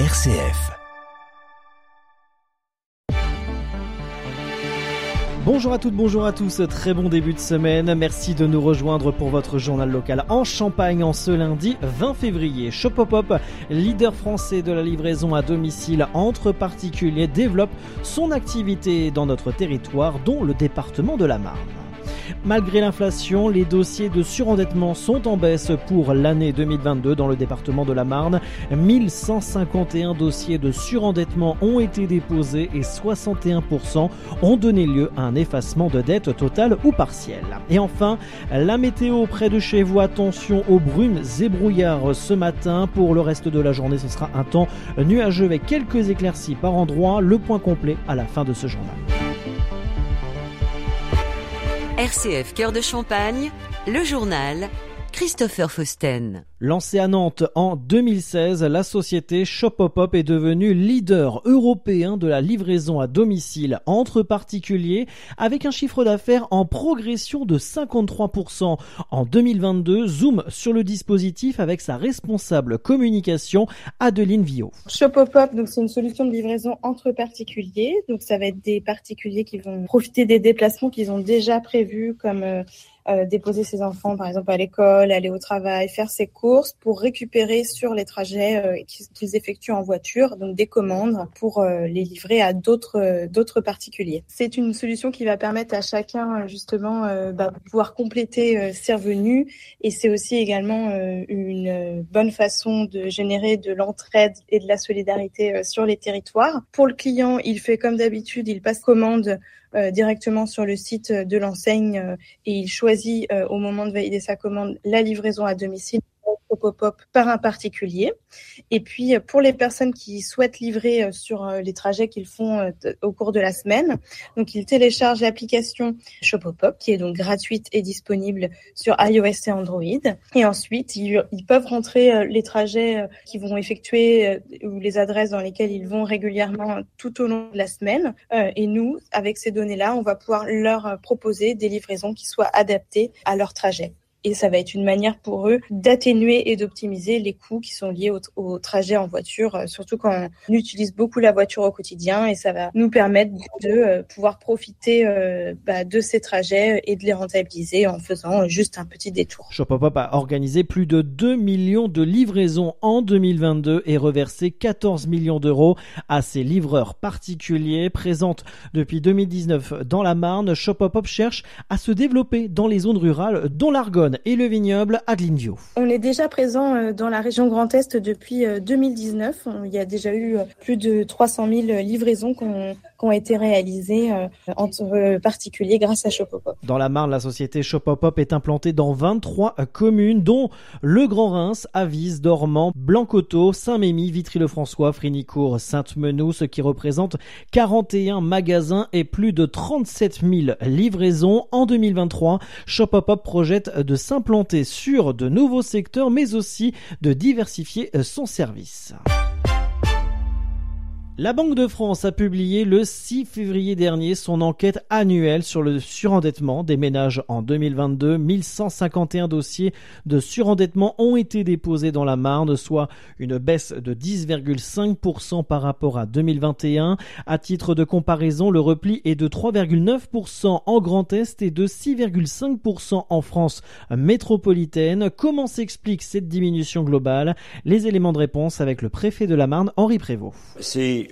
RCF. Bonjour à toutes, bonjour à tous, très bon début de semaine. Merci de nous rejoindre pour votre journal local en Champagne en ce lundi 20 février. Shopopop, leader français de la livraison à domicile entre particuliers, développe son activité dans notre territoire, dont le département de la Marne. Malgré l'inflation, les dossiers de surendettement sont en baisse pour l'année 2022 dans le département de la Marne. 1151 dossiers de surendettement ont été déposés et 61% ont donné lieu à un effacement de dette totale ou partielle. Et enfin, la météo près de chez vous, attention aux brumes et brouillards ce matin. Pour le reste de la journée, ce sera un temps nuageux avec quelques éclaircies par endroits. Le point complet à la fin de ce journal. RCF Cœur de Champagne, le journal Christopher Fausten. Lancée à Nantes en 2016, la société Shopopop est devenue leader européen de la livraison à domicile entre particuliers avec un chiffre d'affaires en progression de 53%. En 2022, zoom sur le dispositif avec sa responsable communication Adeline Vio. Shopopop, donc c'est une solution de livraison entre particuliers. Donc ça va être des particuliers qui vont profiter des déplacements qu'ils ont déjà prévus comme euh, euh, déposer ses enfants, par exemple, à l'école, aller au travail, faire ses pour récupérer sur les trajets euh, qu'ils effectuent en voiture, donc des commandes pour euh, les livrer à d'autres d'autres particuliers. C'est une solution qui va permettre à chacun justement bah, de pouvoir compléter ses revenus et c'est aussi également une bonne façon de générer de l'entraide et de la solidarité sur les territoires. Pour le client, il fait comme d'habitude, il passe commande euh, directement sur le site de l'enseigne euh, et il choisit euh, au moment de valider sa commande la livraison à domicile pop-up par un particulier. Et puis, pour les personnes qui souhaitent livrer sur les trajets qu'ils font au cours de la semaine, donc ils téléchargent l'application Shopopop, qui est donc gratuite et disponible sur iOS et Android. Et ensuite, ils, peuvent rentrer les trajets qu'ils vont effectuer ou les adresses dans lesquelles ils vont régulièrement tout au long de la semaine. Et nous, avec ces données-là, on va pouvoir leur proposer des livraisons qui soient adaptées à leur trajet et ça va être une manière pour eux d'atténuer et d'optimiser les coûts qui sont liés au, trajet en voiture, euh, surtout quand on utilise beaucoup la voiture au quotidien et ça va nous permettre de euh, pouvoir profiter euh, bah, de ces trajets et de les rentabiliser en faisant juste un petit détour. Shopopop a organisé plus de 2 millions de livraisons en 2022 et reversé 14 millions d'euros à ses livreurs particuliers. Présente depuis 2019 dans la Marne, Shopopop cherche à se développer dans les zones rurales dont l'Argonne et le vignoble Adlindio. On est déjà présent euh, dans la région Grand Est depuis 2019. Euh, Il y a déjà eu euh, plus de 300 000 livraisons ont, été réalisées entre particuliers grâce à. Dans la Marne, la société Shopopop est implantée dans 23 communes, dont le Grand Reims, Avise, Dormant, Blancoteau, Saint-Mémy, Vitry-le-François, Frinicourt, Sainte-Menou, ce qui représente 41 magasins et plus de 37 000 livraisons. En 2023, Shopopop projette de s'implanter sur de nouveaux secteurs, mais aussi de diversifier euh, son service. La Banque de France a publié le 6 février dernier son enquête annuelle sur le surendettement des ménages en 2022. 1151 dossiers de surendettement ont été déposés dans la Marne, soit une baisse de 10,5% par rapport à 2021. À titre de comparaison, le repli est de 3,9% en Grand Est et de 6,5% en France métropolitaine. Comment s'explique cette diminution globale? Les éléments de réponse avec le préfet de la Marne, Henri Prévost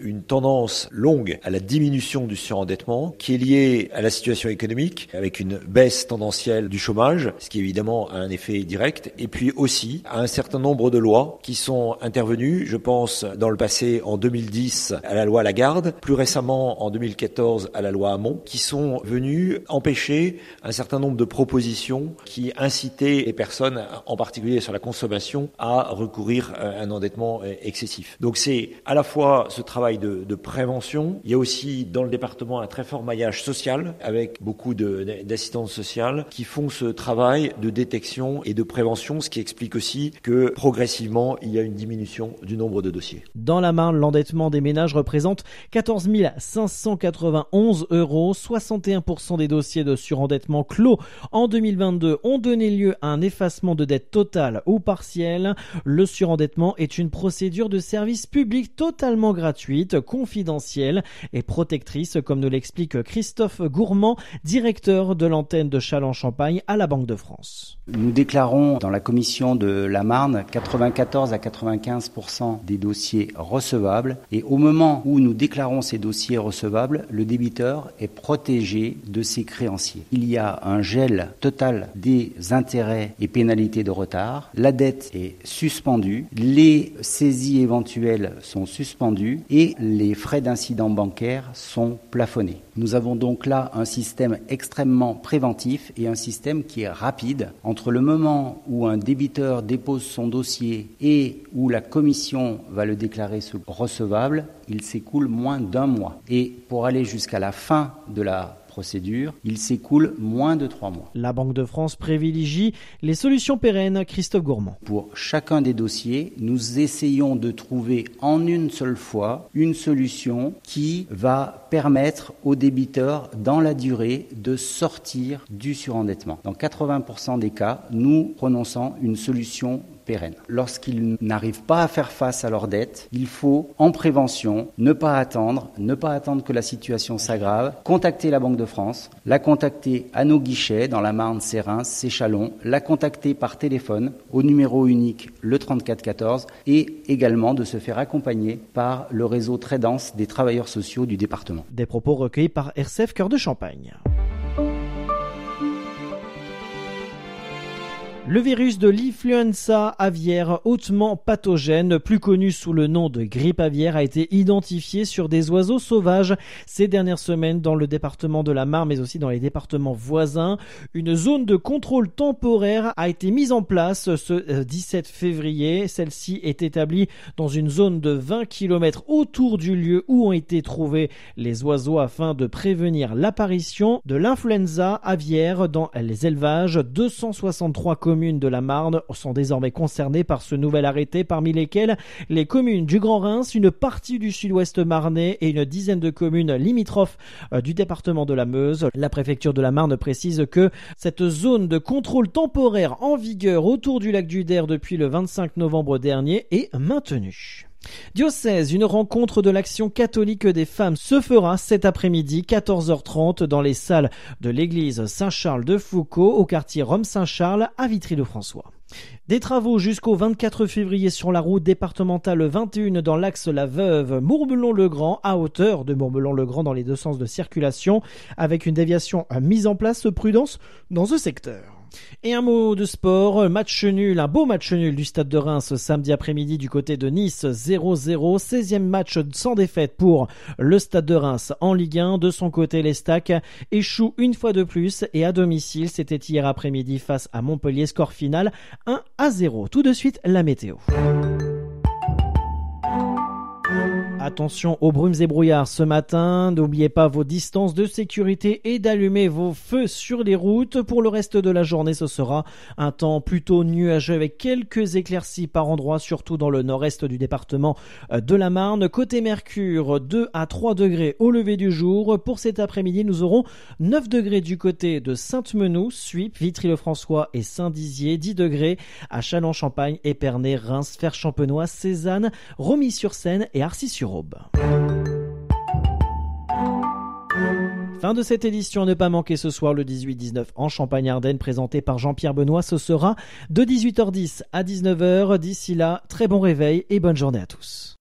une tendance longue à la diminution du surendettement qui est liée à la situation économique avec une baisse tendancielle du chômage, ce qui évidemment a un effet direct, et puis aussi à un certain nombre de lois qui sont intervenues, je pense dans le passé en 2010 à la loi Lagarde, plus récemment en 2014 à la loi Hamon, qui sont venues empêcher un certain nombre de propositions qui incitaient les personnes, en particulier sur la consommation, à recourir à un endettement excessif. Donc c'est à la fois ce travail de, de prévention. Il y a aussi dans le département un très fort maillage social avec beaucoup d'assistantes sociales qui font ce travail de détection et de prévention, ce qui explique aussi que progressivement il y a une diminution du nombre de dossiers. Dans la Marne, l'endettement des ménages représente 14 591 euros. 61% des dossiers de surendettement clos en 2022 ont donné lieu à un effacement de dette totale ou partielle. Le surendettement est une procédure de service public totalement gratuite, confidentielle et protectrice, comme nous l'explique Christophe Gourmand, directeur de l'antenne de Châlons-Champagne à la Banque de France. Nous déclarons dans la commission de la Marne 94 à 95 des dossiers recevables et au moment où nous déclarons ces dossiers recevables, le débiteur est protégé de ses créanciers. Il y a un gel total des intérêts et pénalités de retard, la dette est suspendue, les saisies éventuelles sont suspendues et les frais d'incident bancaire sont plafonnés. Nous avons donc là un système extrêmement préventif et un système qui est rapide entre le moment où un débiteur dépose son dossier et où la commission va le déclarer recevable, il s'écoule moins d'un mois. Et pour aller jusqu'à la fin de la procédure, il s'écoule moins de trois mois. La Banque de France privilégie les solutions pérennes. Christophe Gourmand. Pour chacun des dossiers, nous essayons de trouver en une seule fois une solution qui va permettre aux débiteurs, dans la durée, de sortir du surendettement. Dans 80% des cas, nous prononçons une solution pérenne. Lorsqu'ils n'arrivent pas à faire face à leurs dettes, il faut, en prévention, ne pas attendre, ne pas attendre que la situation s'aggrave, contacter la Banque de France, la contacter à nos guichets dans la Marne, Sérins, Séchalon, la contacter par téléphone au numéro unique le 3414 et également de se faire accompagner par le réseau très dense des travailleurs sociaux du département. Des propos recueillis par RCF Cœur de Champagne. Le virus de l'influenza aviaire hautement pathogène, plus connu sous le nom de grippe aviaire, a été identifié sur des oiseaux sauvages ces dernières semaines dans le département de la Marne, mais aussi dans les départements voisins. Une zone de contrôle temporaire a été mise en place ce 17 euh, février. Celle-ci est établie dans une zone de 20 km autour du lieu où ont été trouvés les oiseaux afin de prévenir l'apparition de l'influenza aviaire dans les élevages. 263 communes de la Marne sont désormais concernées par ce nouvel arrêté, parmi lesquelles les communes du Grand Reims, une partie du sud-ouest marnais et une dizaine de communes limitrophes euh, du département de la Meuse. La préfecture de la Marne précise que cette zone de contrôle temporaire en vigueur autour du lac du Der depuis le 25 novembre dernier est maintenue. Diocèse, une rencontre de l'action catholique des femmes se fera cet après-midi 14h30 dans les salles de l'église Saint-Charles de Foucault au quartier Rome-Saint-Charles à Vitry-le-François. Des travaux jusqu'au 24 février sur la route départementale 21 dans l'axe La Veuve, Mourbelon-le-Grand, à hauteur de Mourbelon-le-Grand dans les deux sens de circulation, avec une déviation mise en place prudence dans ce secteur. Et un mot de sport, match nul, un beau match nul du Stade de Reims samedi après-midi du côté de Nice 0-0, 16e match sans défaite pour le Stade de Reims en Ligue 1. De son côté, les Stacks échouent une fois de plus et à domicile, c'était hier après-midi face à Montpellier, score final 1 à 0. Tout de suite, la météo. Attention aux brumes et brouillards ce matin. N'oubliez pas vos distances de sécurité et d'allumer vos feux sur les routes. Pour le reste de la journée, ce sera un temps plutôt nuageux avec quelques éclaircies par endroits, surtout dans le nord-est du département de la Marne. Côté Mercure, 2 à 3 degrés au lever du jour. Pour cet après-midi, nous aurons 9 degrés du côté de Sainte-Menou, Suip, Vitry-le-François et Saint-Dizier, 10 degrés à Châlons-Champagne, Épernay, Reims, Fer-Champenois, Cézanne, Romilly-sur-Seine et Arcis-sur Fin de cette édition, ne pas manquer ce soir le 18-19 en Champagne-Ardenne présenté par Jean-Pierre Benoît. Ce sera de 18h10 à 19h. D'ici là, très bon réveil et bonne journée à tous.